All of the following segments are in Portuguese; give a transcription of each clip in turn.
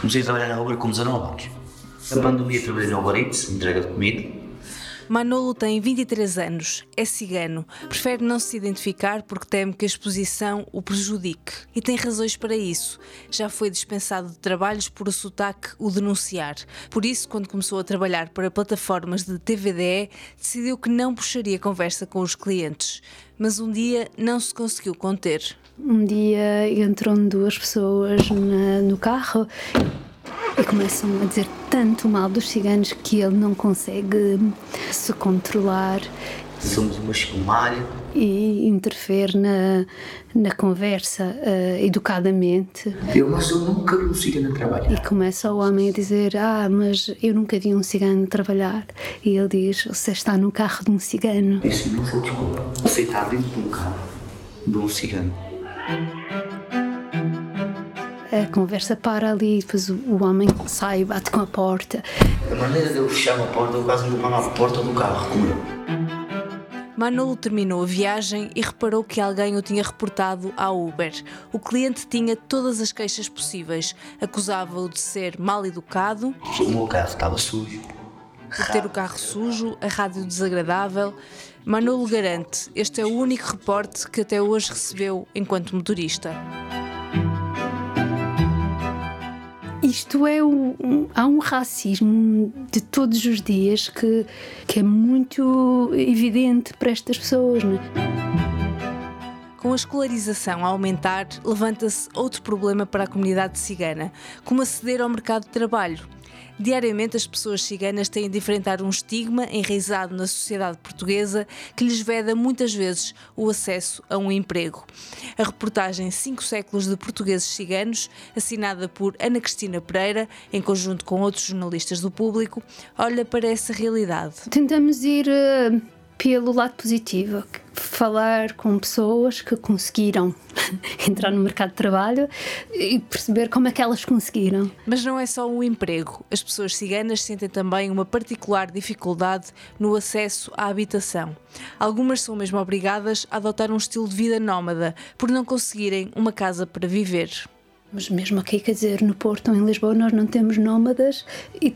Comecei a trabalhar na Uber com 19 anos. Na pandemia trabalhei no Uber Eats, entrega de comida. Manolo tem 23 anos, é cigano, prefere não se identificar porque teme que a exposição o prejudique. E tem razões para isso. Já foi dispensado de trabalhos por o sotaque o denunciar. Por isso, quando começou a trabalhar para plataformas de TVDE, decidiu que não puxaria conversa com os clientes. Mas um dia não se conseguiu conter. Um dia entram duas pessoas na, no carro e começam a dizer tanto mal dos ciganos que ele não consegue se controlar. Somos uma escumalha. E interfere na, na conversa uh, educadamente. Eu, mas eu nunca vi um cigano trabalhar. E começa o homem a dizer: Ah, mas eu nunca vi um cigano trabalhar. E ele diz: Você está no carro de um cigano. Isso não foi desculpa. Você está dentro de um carro de um cigano a conversa para ali, depois o, o homem sai, bate com a porta. A maneira de eu fechar a porta, eu quase me a porta do carro, como eu. Manolo terminou a viagem e reparou que alguém o tinha reportado à Uber. O cliente tinha todas as queixas possíveis. Acusava-o de ser mal educado. O meu carro estava sujo. De ter o carro sujo, a rádio desagradável. Manolo garante, este é o único reporte que até hoje recebeu enquanto motorista. Isto é um, há um racismo de todos os dias que, que é muito evidente para estas pessoas. É? Com a escolarização a aumentar, levanta-se outro problema para a comunidade cigana, como aceder ao mercado de trabalho. Diariamente, as pessoas ciganas têm de enfrentar um estigma enraizado na sociedade portuguesa que lhes veda muitas vezes o acesso a um emprego. A reportagem Cinco Séculos de Portugueses Ciganos, assinada por Ana Cristina Pereira, em conjunto com outros jornalistas do público, olha para essa realidade. Tentamos ir uh, pelo lado positivo, falar com pessoas que conseguiram entrar no mercado de trabalho e perceber como é que elas conseguiram. Mas não é só o emprego. As pessoas ciganas sentem também uma particular dificuldade no acesso à habitação. Algumas são mesmo obrigadas a adotar um estilo de vida nómada por não conseguirem uma casa para viver. Mas mesmo aqui, quer dizer, no Porto ou em Lisboa, nós não temos nómadas,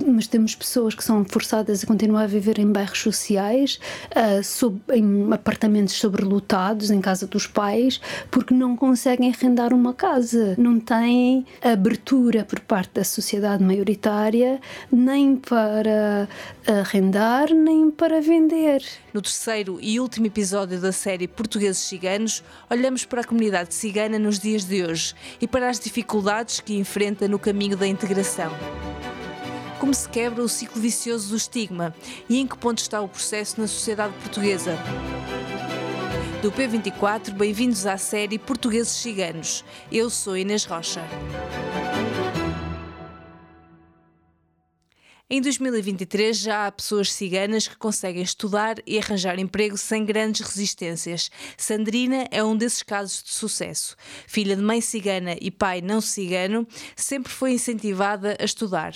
mas temos pessoas que são forçadas a continuar a viver em bairros sociais, uh, sub, em apartamentos sobrelotados, em casa dos pais, porque não conseguem arrendar uma casa. Não têm abertura por parte da sociedade maioritária, nem para arrendar, nem para vender. No terceiro e último episódio da série Portugueses Ciganos, olhamos para a comunidade cigana nos dias de hoje e para as dificuldades que enfrenta no caminho da integração. Como se quebra o ciclo vicioso do estigma e em que ponto está o processo na sociedade portuguesa? Do P24, bem-vindos à série Portugueses Ciganos. Eu sou Inês Rocha. Em 2023 já há pessoas ciganas que conseguem estudar e arranjar emprego sem grandes resistências. Sandrina é um desses casos de sucesso. Filha de mãe cigana e pai não cigano, sempre foi incentivada a estudar.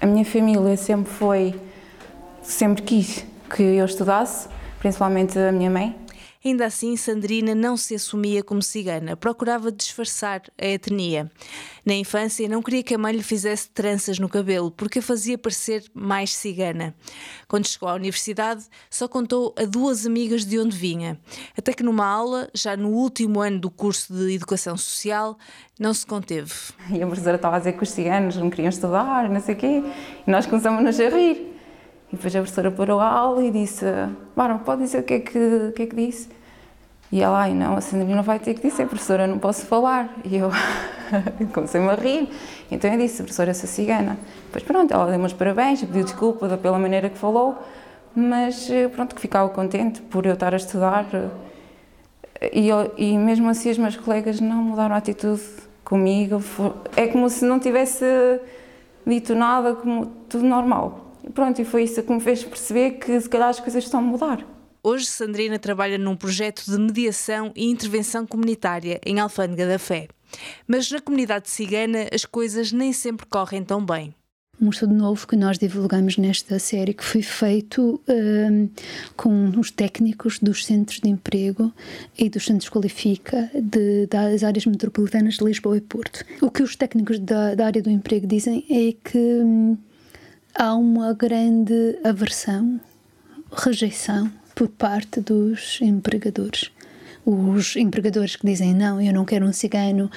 A minha família sempre foi, sempre quis que eu estudasse, principalmente a minha mãe. Ainda assim, Sandrina não se assumia como cigana, procurava disfarçar a etnia. Na infância, não queria que a mãe lhe fizesse tranças no cabelo, porque a fazia parecer mais cigana. Quando chegou à universidade, só contou a duas amigas de onde vinha. Até que numa aula, já no último ano do curso de Educação Social, não se conteve. E a professora estava a dizer que os ciganos não queriam estudar, não sei o quê, e nós começamos a rir. E depois a professora parou a aula e disse: Bárbara, pode dizer o que é que, que, é que disse? E ela, ai não, a Sandrina vai ter que dizer, professora, não posso falar. E eu comecei-me a rir. Então eu disse, professora, sou cigana. Depois pronto, ela deu-me os parabéns, pediu desculpa pela maneira que falou, mas eh, pronto, que ficava contente por eu estar a estudar. E, eu, e mesmo assim os meus colegas não mudaram a atitude comigo. É como se não tivesse dito nada, como tudo normal. E pronto, e foi isso que me fez perceber que se calhar as coisas estão a mudar. Hoje, Sandrina trabalha num projeto de mediação e intervenção comunitária em Alfândega da Fé. Mas na comunidade cigana as coisas nem sempre correm tão bem. um estudo novo que nós divulgamos nesta série, que foi feito um, com os técnicos dos centros de emprego e dos centros Qualifica de, das áreas metropolitanas de Lisboa e Porto. O que os técnicos da, da área do emprego dizem é que hum, há uma grande aversão, rejeição por parte dos empregadores os empregadores que dizem não, eu não quero um cigano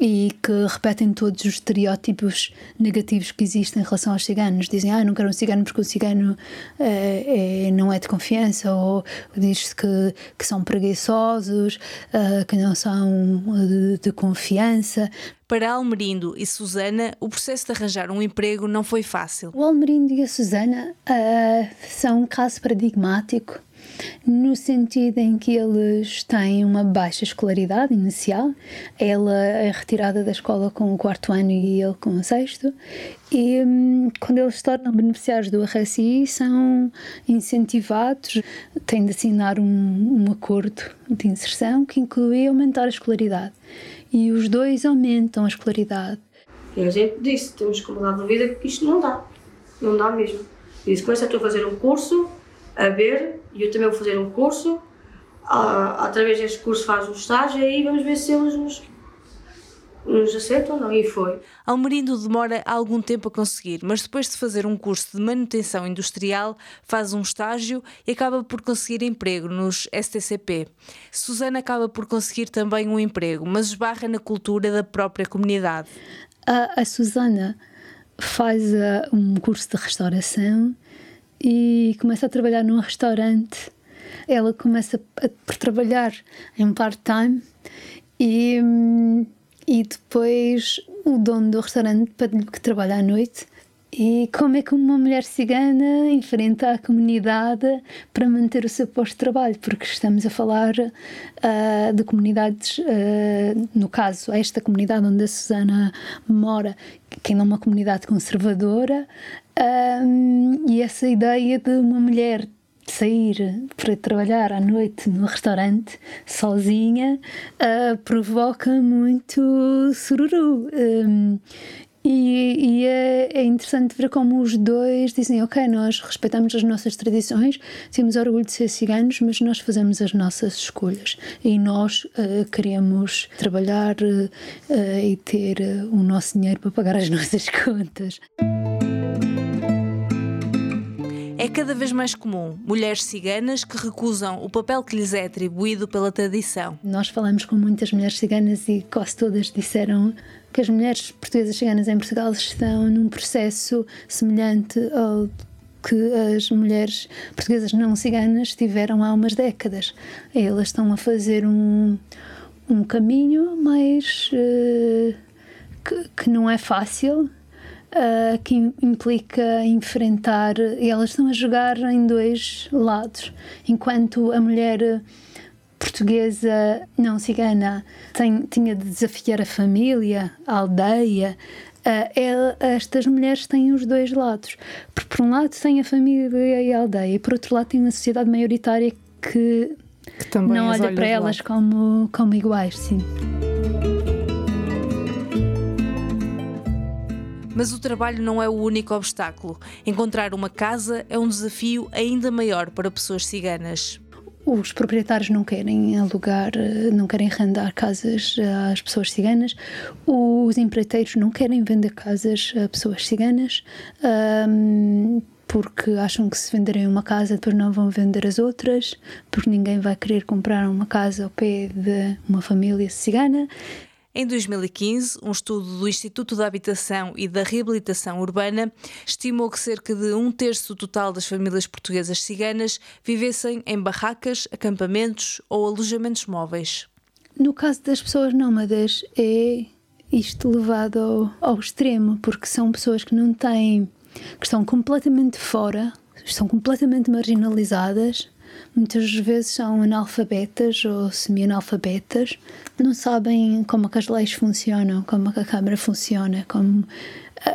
e que repetem todos os estereótipos negativos que existem em relação aos ciganos. Dizem, ah, não quero um cigano porque o cigano é, é, não é de confiança, ou diz-se que, que são preguiçosos, uh, que não são de, de confiança. Para Almerindo e Susana, o processo de arranjar um emprego não foi fácil. O Almerindo e a Susana uh, são um caso paradigmático no sentido em que eles têm uma baixa escolaridade inicial. Ela é retirada da escola com o quarto ano e ele com o sexto. E hum, quando eles se tornam beneficiários do RSI, são incentivados, têm de assinar um, um acordo de inserção que inclui aumentar a escolaridade. E os dois aumentam a escolaridade. E a gente disse: temos que mudar de vida porque isto não dá. Não dá mesmo. E disse: começa a fazer um curso a ver e eu também vou fazer um curso. Ah, através deste curso faz um estágio e aí vamos ver se eles nos, nos aceitam ou não. E foi. Almerindo demora algum tempo a conseguir, mas depois de fazer um curso de manutenção industrial, faz um estágio e acaba por conseguir emprego nos STCP. Susana acaba por conseguir também um emprego, mas esbarra na cultura da própria comunidade. A, a Susana faz uh, um curso de restauração e começa a trabalhar num restaurante. Ela começa a, a trabalhar em part-time e, e depois o dono do restaurante pede-lhe que trabalhe à noite. E como é que uma mulher cigana enfrenta a comunidade para manter o seu posto de trabalho? Porque estamos a falar uh, de comunidades, uh, no caso, esta comunidade onde a Susana mora, que é uma comunidade conservadora, um, e essa ideia de uma mulher sair para trabalhar à noite no restaurante sozinha uh, provoca muito sururu. Um, e, e é, é, interessante ver como os dois dizem: Ok, nós respeitamos as nossas tradições, temos orgulho de ser ciganos, mas nós fazemos as nossas escolhas e nós uh, queremos trabalhar uh, e ter o nosso dinheiro para pagar as nossas contas. É cada vez mais comum mulheres ciganas que recusam o papel que lhes é atribuído pela tradição. Nós falamos com muitas mulheres ciganas e quase todas disseram que as mulheres portuguesas ciganas em Portugal estão num processo semelhante ao que as mulheres portuguesas não ciganas tiveram há umas décadas. Elas estão a fazer um, um caminho mais uh, que, que não é fácil uh, que implica enfrentar. Elas estão a jogar em dois lados. Enquanto a mulher portuguesa não cigana tem, tinha de desafiar a família, a aldeia. Uh, estas mulheres têm os dois lados. Por, por um lado, têm a família e a aldeia, e por outro lado, têm uma sociedade maioritária que, que não olha para elas como, como iguais. Sim. Mas o trabalho não é o único obstáculo. Encontrar uma casa é um desafio ainda maior para pessoas ciganas. Os proprietários não querem alugar, não querem arrendar casas às pessoas ciganas. Os empreiteiros não querem vender casas a pessoas ciganas. Um, porque acham que se venderem uma casa depois não vão vender as outras, porque ninguém vai querer comprar uma casa ao pé de uma família cigana. Em 2015, um estudo do Instituto da Habitação e da Reabilitação Urbana estimou que cerca de um terço total das famílias portuguesas ciganas vivessem em barracas, acampamentos ou alojamentos móveis. No caso das pessoas nómadas, é isto levado ao, ao extremo, porque são pessoas que não têm, que estão completamente fora, estão completamente marginalizadas muitas vezes são analfabetas ou semi-analfabetas, não sabem como é as leis funcionam, como é a Câmara funciona, como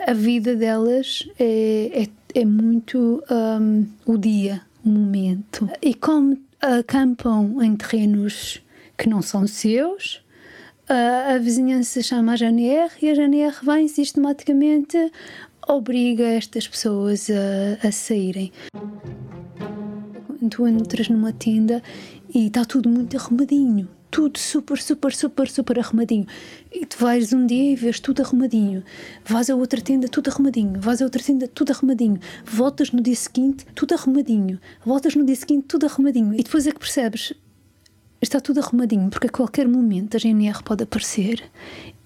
a, vida delas é, é, é muito um, o dia, o momento. E como acampam em terrenos que não são seus, a, a vizinhança chama a GNR e a GNR vem sistematicamente obriga estas pessoas a, a saírem. Tu entras numa tenda e está tudo muito arrumadinho, tudo super, super, super, super arrumadinho. E tu vais um dia e vês tudo arrumadinho. Vais a outra tenda, tudo arrumadinho. Vais a outra tenda, tudo arrumadinho. Voltas no dia seguinte, tudo arrumadinho. Voltas no dia seguinte, tudo arrumadinho. E depois é que percebes, está tudo arrumadinho, porque a qualquer momento a GNR pode aparecer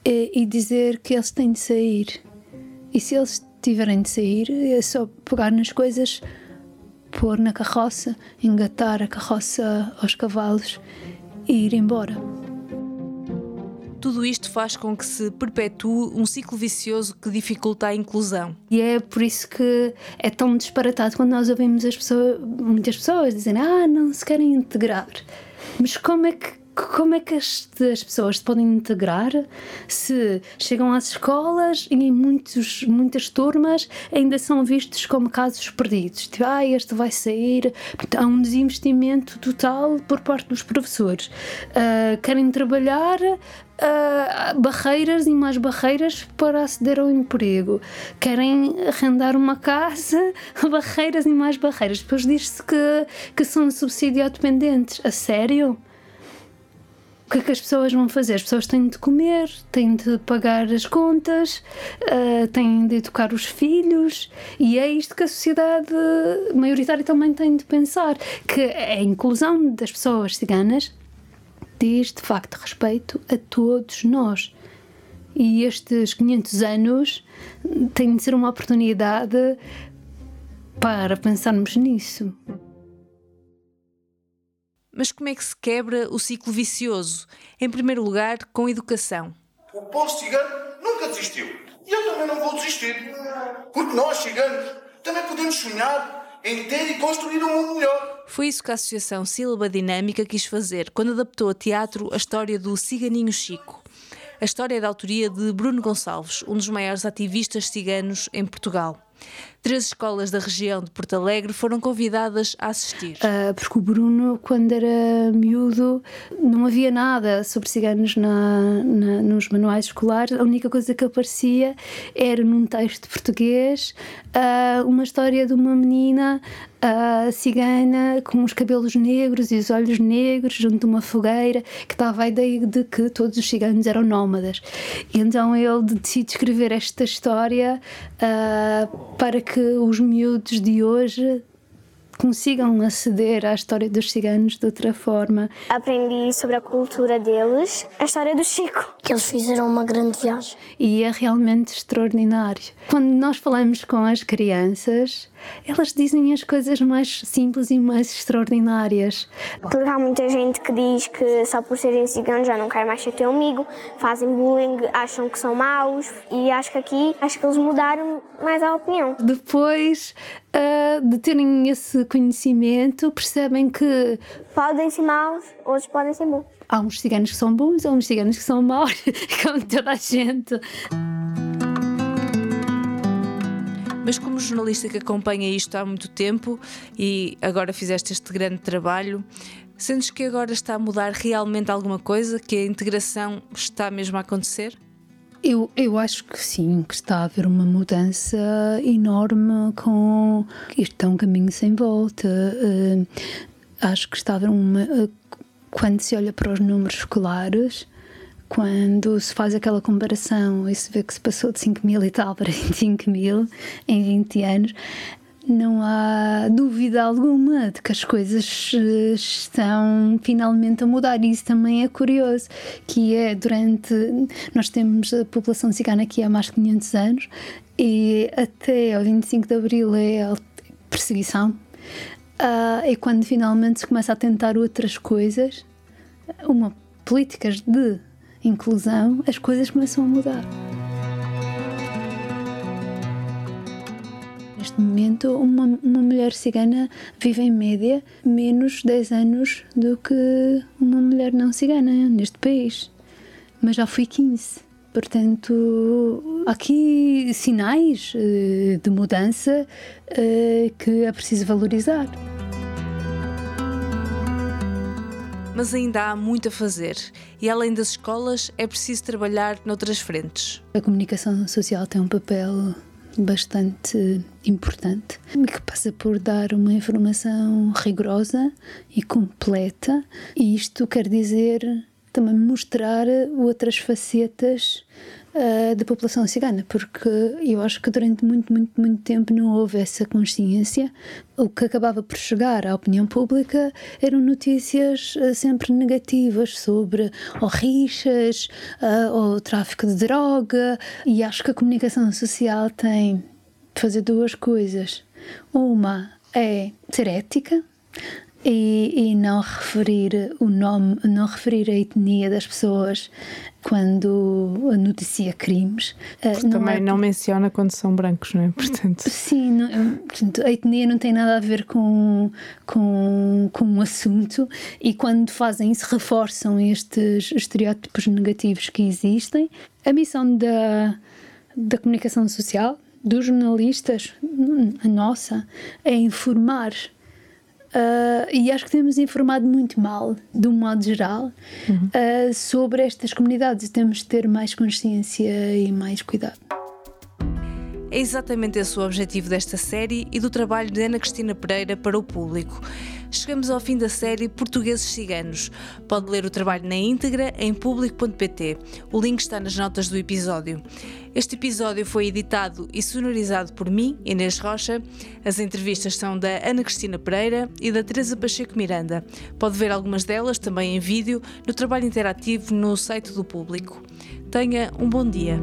e, e dizer que eles têm de sair. E se eles tiverem de sair, é só pegar nas coisas, pôr na carroça, engatar a carroça aos cavalos e ir embora. Tudo isto faz com que se perpetue um ciclo vicioso que dificulta a inclusão. E é por isso que é tão disparatado quando nós ouvimos as pessoas, muitas pessoas dizendo ah, não se querem integrar. Mas como é que como é que as, as, pessoas se podem integrar se chegam às escolas e em muitos, muitas turmas ainda são vistos como casos perdidos? Tipo, ah, este vai sair. Há um desinvestimento total por parte dos professores. Uh, querem trabalhar, Uh, barreiras e mais barreiras para aceder ao emprego. Querem arrendar uma casa, barreiras e mais barreiras. Depois diz-se que, que são subsídio dependentes. A sério? Que é que as pessoas vão fazer? As pessoas têm de comer, têm de pagar as contas, uh, têm de educar os filhos, e é isto que a sociedade maioritária também tem de pensar: que a inclusão das pessoas ciganas diz de facto respeito a todos nós. E estes 500 anos têm de ser uma oportunidade para pensarmos nisso. Mas como é que se quebra o ciclo vicioso? Em primeiro lugar, com educação. O povo cigano nunca desistiu. E eu também não vou desistir. Porque nós, ciganos, também podemos sonhar em ter e construir um mundo melhor. Foi isso que a Associação Sílaba Dinâmica quis fazer quando adaptou a teatro a história do Ciganinho Chico. A história é da autoria de Bruno Gonçalves, um dos maiores ativistas ciganos em Portugal. Três escolas da região de Porto Alegre foram convidadas a assistir. Uh, porque o Bruno, quando era miúdo, não havia nada sobre ciganos na, na, nos manuais escolares. A única coisa que aparecia era num texto português uh, uma história de uma menina uh, cigana com os cabelos negros e os olhos negros junto de uma fogueira que dava a ideia de que todos os ciganos eram nómadas. E então ele decide escrever esta história uh, para que os miúdos de hoje consigam aceder à história dos ciganos de outra forma. Aprendi sobre a cultura deles, a história do Chico. Que eles fizeram uma grande viagem. E é realmente extraordinário. Quando nós falamos com as crianças, elas dizem as coisas mais simples e mais extraordinárias. Porque há muita gente que diz que só por serem ciganos já não quer mais ser teu amigo, fazem bullying, acham que são maus e acho que aqui, acho que eles mudaram mais a opinião. Depois uh, de terem esse conhecimento, percebem que podem ser maus, outros podem ser bons. Há uns ciganos que são bons, há uns ciganos que são maus, como toda a gente. Mas como jornalista que acompanha isto há muito tempo e agora fizeste este grande trabalho, sentes que agora está a mudar realmente alguma coisa? Que a integração está mesmo a acontecer? Eu, eu acho que sim, que está a haver uma mudança enorme com. Isto é um caminho sem volta. Uh, acho que está a haver uma. Uh, quando se olha para os números escolares, quando se faz aquela comparação e se vê que se passou de 5 mil e tal para 25 mil em 20 anos, não há dúvida alguma de que as coisas eh, estão finalmente a mudar. E isso também é curioso, que é durante... Nós temos a população cigana aqui há mais de 500 anos e até ao 25 de Abril é perseguição. Uh, é quando finalmente se começa a tentar outras coisas, uma políticas de inclusão, as coisas começam a mudar. Neste momento, uma, uma mulher cigana vive em média menos 10 anos do que uma mulher não cigana neste país. Mas já fui 15. Portanto, há aqui sinais eh, de mudança eh, que é preciso valorizar. Mas ainda há muito a fazer e além das escolas é preciso trabalhar noutras frentes. A comunicação social tem um papel bastante importante que passa por dar uma informação rigorosa e completa. E isto quer dizer também mostrar outras facetas uh, da população cigana, porque eu acho que durante muito, muito, muito tempo não houve essa consciência. O que acabava por chegar à opinião pública eram notícias uh, sempre negativas sobre ou rixas, uh, ou tráfico de droga, e acho que a comunicação social tem de fazer duas coisas. Uma é ser ética, e, e, não referir o nome, não referir a etnia das pessoas quando noticia crimes. Eh, não também é... não menciona quando são brancos, não é? Portanto... Sim, não, portanto, a etnia não tem nada a ver com, com, com um assunto e quando fazem isso reforçam estes estereótipos negativos que existem. A missão da, da comunicação social, dos jornalistas, a nossa, é informar Uh, e acho que temos informado muito mal, de um modo geral, uhum. uh, sobre estas comunidades. Temos de ter mais consciência e mais cuidado. É exatamente esse o objetivo desta série e do trabalho de Ana Cristina Pereira para o público. Chegamos ao fim da série Portugueses Ciganos. Pode ler o trabalho na íntegra em público.pt. O link está nas notas do episódio. Este episódio foi editado e sonorizado por mim, Inês Rocha. As entrevistas são da Ana Cristina Pereira e da Teresa Pacheco Miranda. Pode ver algumas delas também em vídeo no trabalho interativo no site do público. Tenha um bom dia.